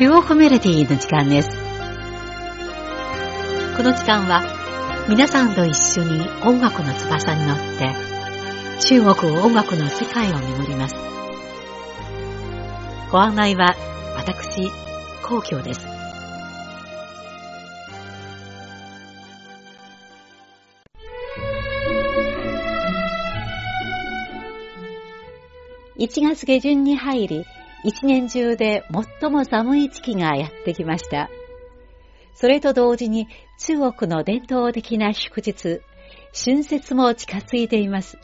中国メロディの時間です。この時間は皆さんと一緒に音楽の翼に乗って中国音楽の世界を巡ります。ご案内は私、皇居です。1月下旬に入り、一年中で最も寒い時期がやってきました。それと同時に中国の伝統的な祝日、春節も近づいています。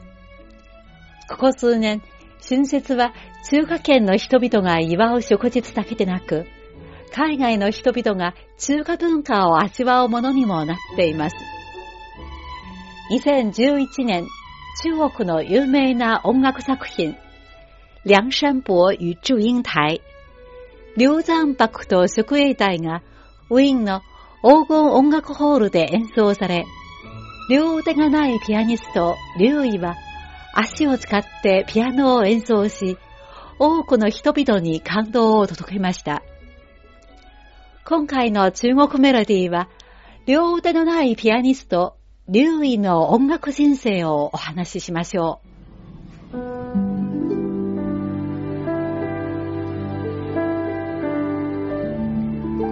ここ数年、春節は中華圏の人々が祝う祝日だけでなく、海外の人々が中華文化を味わうものにもなっています。2011年、中国の有名な音楽作品、梁山伯与祝英台、梁山伯と宿営隊がウィーンの黄金音楽ホールで演奏され、両腕がないピアニスト、劉意は足を使ってピアノを演奏し、多くの人々に感動を届けました。今回の中国メロディーは、両腕のないピアニスト、劉意の音楽人生をお話ししましょう。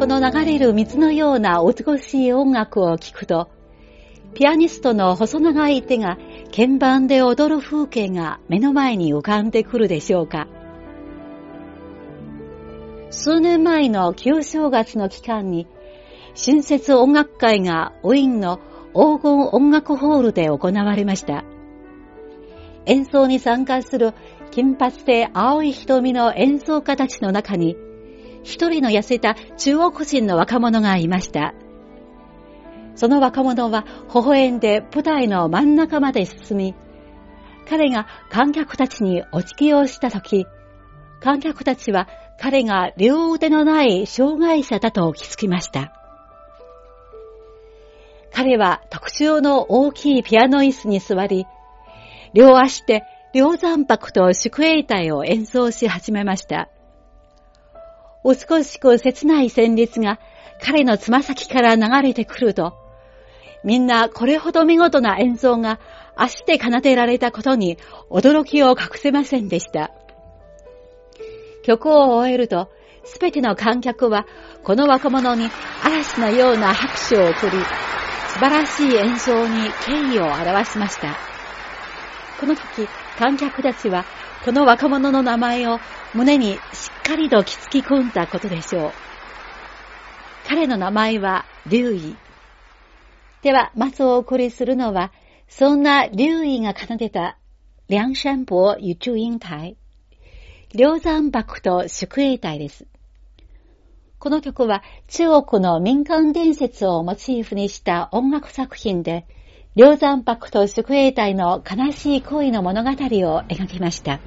この流れる水のような美しい音楽を聴くと、ピアニストの細長い手が鍵盤で踊る風景が目の前に浮かんでくるでしょうか。数年前の旧正月の期間に、春節音楽会がウィーンの黄金音楽ホールで行われました。演奏に参加する金髪で青い瞳の演奏家たちの中に、一人の痩せた中国人の若者がいました。その若者は微笑んで舞台の真ん中まで進み、彼が観客たちにお辞儀をしたとき、観客たちは彼が両腕のない障害者だと気づきました。彼は特徴の大きいピアノ椅子に座り、両足で両山泊と宿営隊を演奏し始めました。美しく切ない旋律が彼のつま先から流れてくると、みんなこれほど見事な演奏が足で奏でられたことに驚きを隠せませんでした。曲を終えると、すべての観客はこの若者に嵐のような拍手を送り、素晴らしい演奏に敬意を表しました。この時、観客たちはこの若者の名前を胸にしっかりときつき込んだことでしょう。彼の名前は劉意。では、まずお送りするのは、そんな劉意が奏でた、梁山伯与祝英台、梁山泊と宿営隊です。この曲は中国の民間伝説をモチーフにした音楽作品で、梁山泊と宿営隊の悲しい恋の物語を描きました。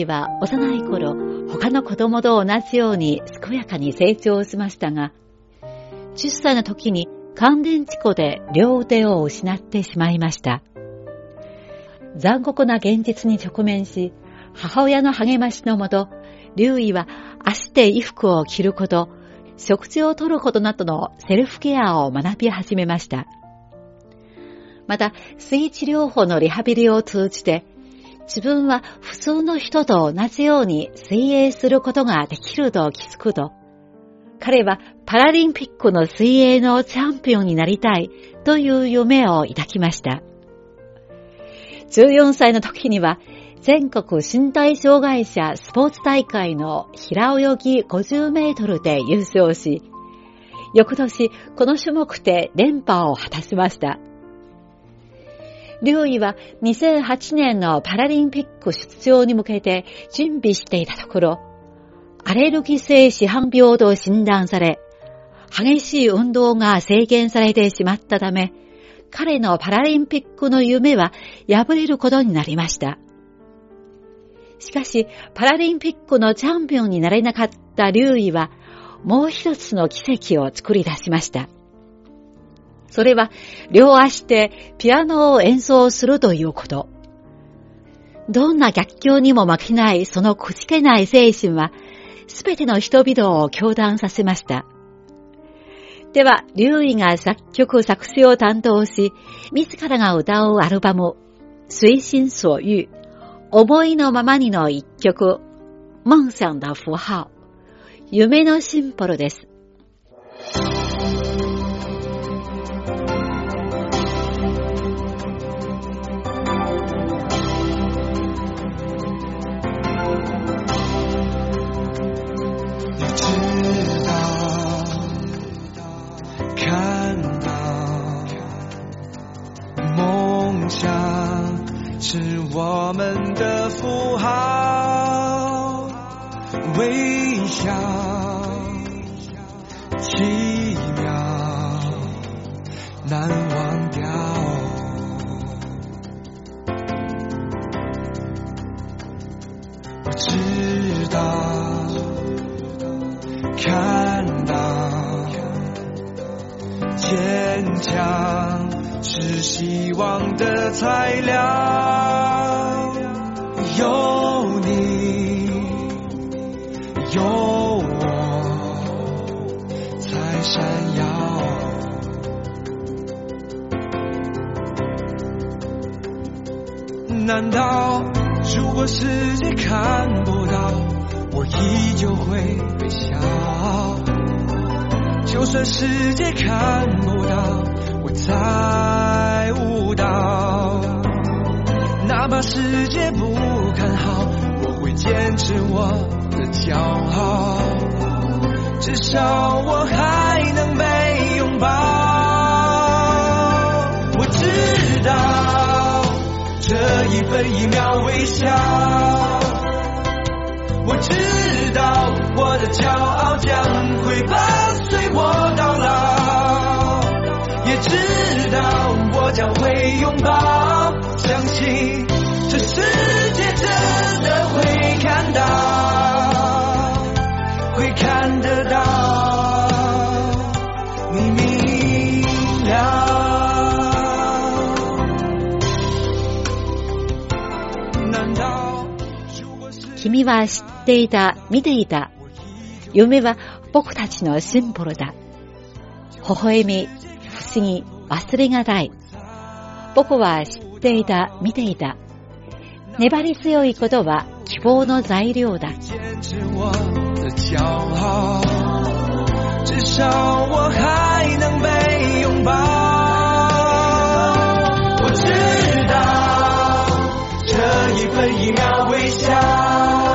位は幼い頃、他の子供と同じように健やかに成長しましたが、10歳の時に感電事故で両腕を失ってしまいました。残酷な現実に直面し、母親の励ましのもと、劉意は足で衣服を着ること、食事をとることなどのセルフケアを学び始めました。また、水治療法のリハビリを通じて、自分は普通の人と同じように水泳することができると気づくと、彼はパラリンピックの水泳のチャンピオンになりたいという夢を抱きました。14歳の時には全国身体障害者スポーツ大会の平泳ぎ50メートルで優勝し、翌年この種目で連覇を果たしました。劉意は2008年のパラリンピック出場に向けて準備していたところ、アレルギー性市販病と診断され、激しい運動が制限されてしまったため、彼のパラリンピックの夢は破れることになりました。しかし、パラリンピックのチャンピオンになれなかった劉意は、もう一つの奇跡を作り出しました。それは、両足でピアノを演奏するということ。どんな逆境にも負けないそのくじけない精神は、すべての人々を共談させました。では、劉意が作曲作詞を担当し、自らが歌うアルバム、随心所欲、思いのままにの一曲、夢想的符号、夢のシンボルです。希望的材料。有你，有我才闪耀。难道如果世界看不到，我依旧会微笑？就算世界看不到，我在舞蹈。哪怕世界不看好，我会坚持我的骄傲。至少我还能被拥抱。我知道这一分一秒微笑。我知道我的骄傲将会伴随我到老。也知道我将会拥抱，相信。这世界真的会看到，会看得到，你明了。君は知っていた、見ていた。夢は僕たちのシンボルだ。微笑み、 不思議、忘れがたい。僕は知っていた、見ていた。粘り強いことは希望の材料だ。至少我还能被拥抱。我知道这一分一秒微笑。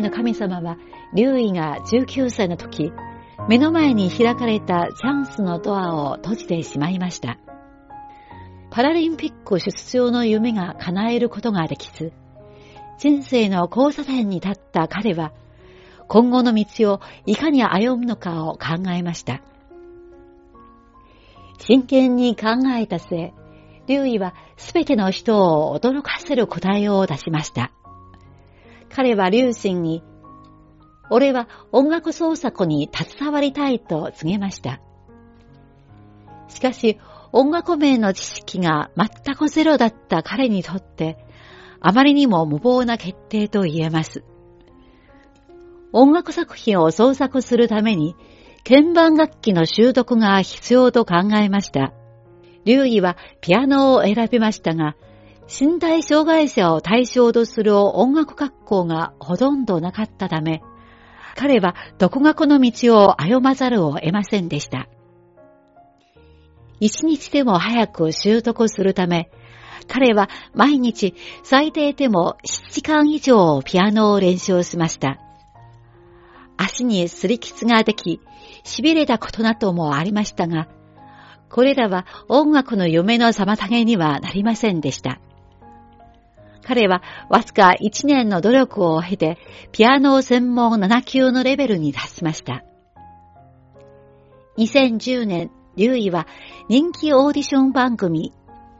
の神様は、劉意が19歳の時、目の前に開かれたチャンスのドアを閉じてしまいました。パラリンピック出場の夢が叶えることができず、人生の交差点に立った彼は、今後の道をいかに歩むのかを考えました。真剣に考えた末、劉意はすべての人を驚かせる答えを出しました。彼は劉信に、俺は音楽創作に携わりたいと告げました。しかし、音楽名の知識が全くゼロだった彼にとって、あまりにも無謀な決定と言えます。音楽作品を創作するために、鍵盤楽器の習得が必要と考えました。劉意はピアノを選びましたが、身体障害者を対象とする音楽学校がほとんどなかったため、彼は独学の道を歩まざるを得ませんでした。一日でも早く習得するため、彼は毎日最低でも7時間以上ピアノを練習しました。足に擦り傷ができ、痺れたことなどもありましたが、これらは音楽の夢の妨げにはなりませんでした。彼はわずか1年の努力を経て、ピアノ専門7級のレベルに達しました。2010年、劉意は人気オーディション番組、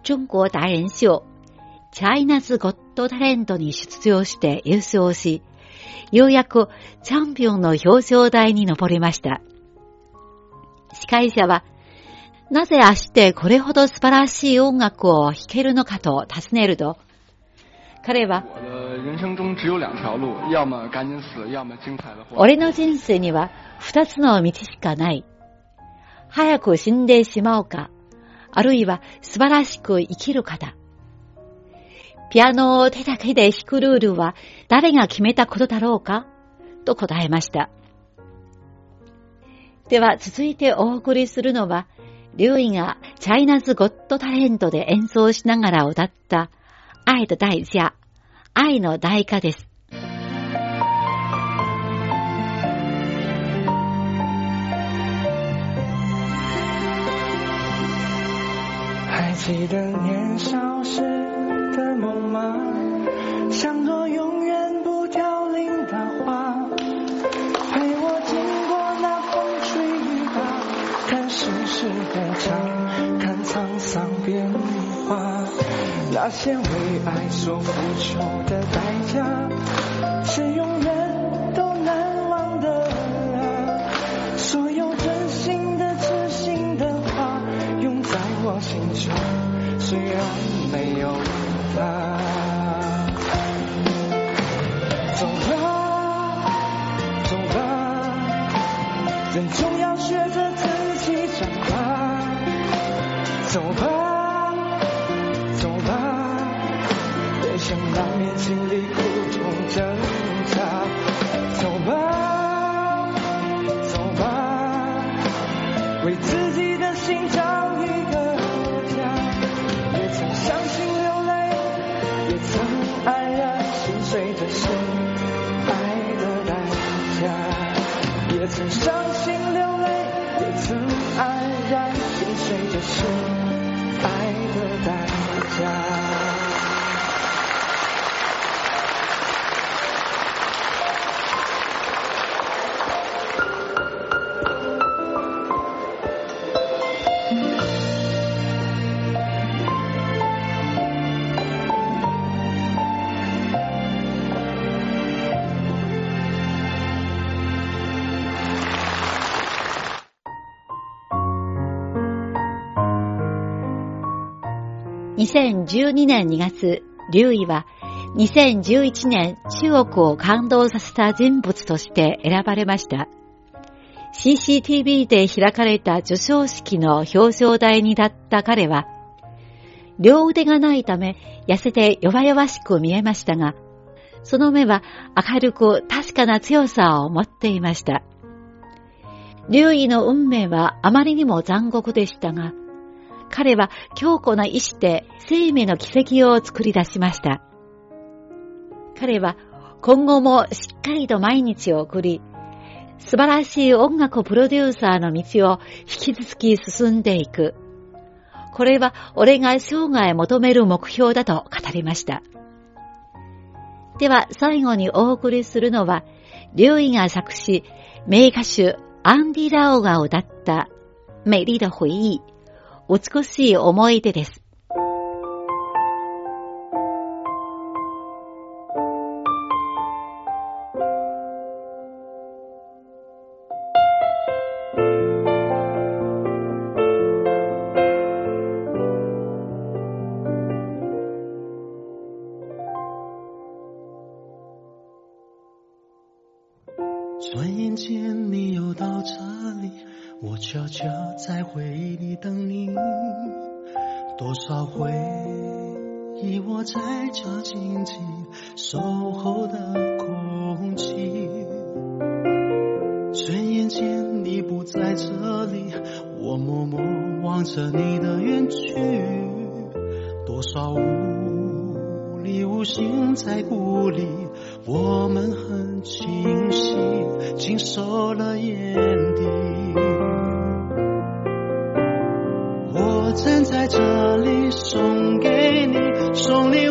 中国达人秀、チャイナズゴットタレントに出場して優勝し、ようやくチャンピオンの表彰台に上りました。司会者は、なぜ明日これほど素晴らしい音楽を弾けるのかと尋ねると、彼は。俺の人生には二つの道しかない。早く死んでしまうか、あるいは素晴らしく生きるかだ。ピアノを手だけで弾くルールは誰が決めたことだろうか？と答えました。では続いてお送りするのは、劉意がチャイナズゴットタレントで演奏しながら歌った愛的代价、愛の代価です。还记得年少时的梦吗？像朵永远 发现为爱所付出的代价，是永远都难忘的啊！所有真心的、痴心的话，永在我心中，虽然没有2012年2月、劉位は2011年中国を感動させた人物として選ばれました。CCTV で開かれた授賞式の表彰台に立った彼は、両腕がないため痩せて弱々しく見えましたが、その目は明るく確かな強さを持っていました。劉位の運命はあまりにも残酷でしたが、彼は強固な意志で生命の奇跡を作り出しました。彼は今後もしっかりと毎日を送り、素晴らしい音楽プロデューサーの道を引き続き進んでいく。これは俺が生涯求める目標だと語りました。では最後にお送りするのは、劉イが作詞、名歌手アンディ・ラオが歌った美麗的回憶、美しい思い出です。我悄悄在回忆里等你。多少回忆我在这静静守候的空气转眼间你不在这里我默默望着你的远去。多少无力无心在鼓励我们很清晰经受了夜送给你送你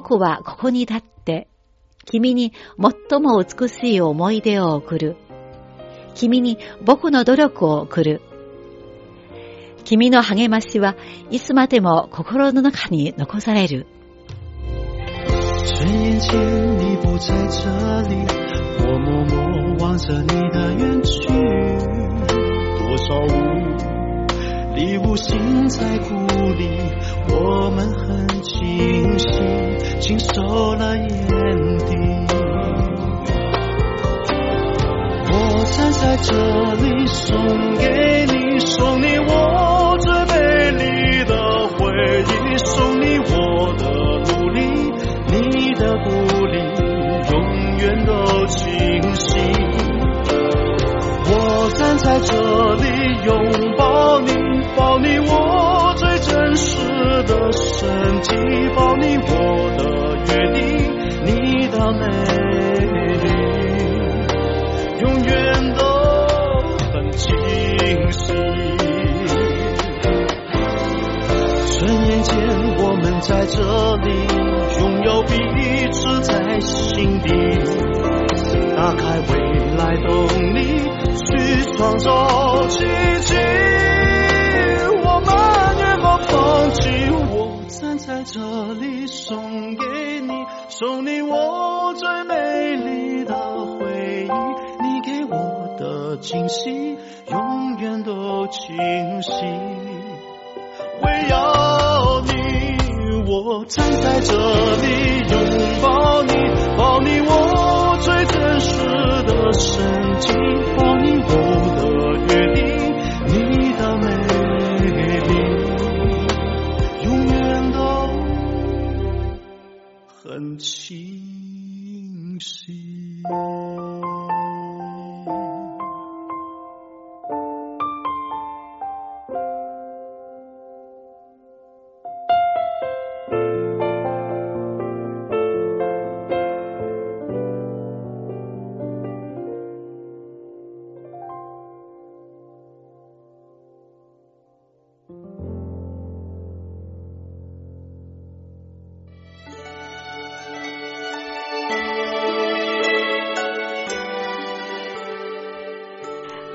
僕はここに立って、君に最も美しい思い出を送る。君に僕の努力を送る。君の励ましはいつまでも心の中に残される。转眼间你不在这里，我默默望着你的远去，多少无力无心在鼓励，我们很清醒。经受了眼底，我站在这里送给你，送你我最美丽的回忆，送你我的努力，你的鼓励永远都清晰。我站在这里拥的身体，抱你我的约定，你的。美丽，永远都很清晰。转眼间，我们在这里拥有彼此在心底，打开未来动力，去创造奇迹。在这里送给你，送你我。最美丽的回忆，你给我的惊喜，永远都清晰。为要你，我站在这里拥抱你，抱你我最真实的深情，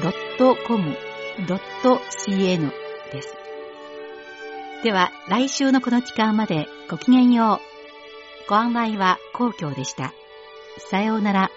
.com.cn です。では、来週のこの時間までごきげんよう。ご案内は皇居でした。さようなら。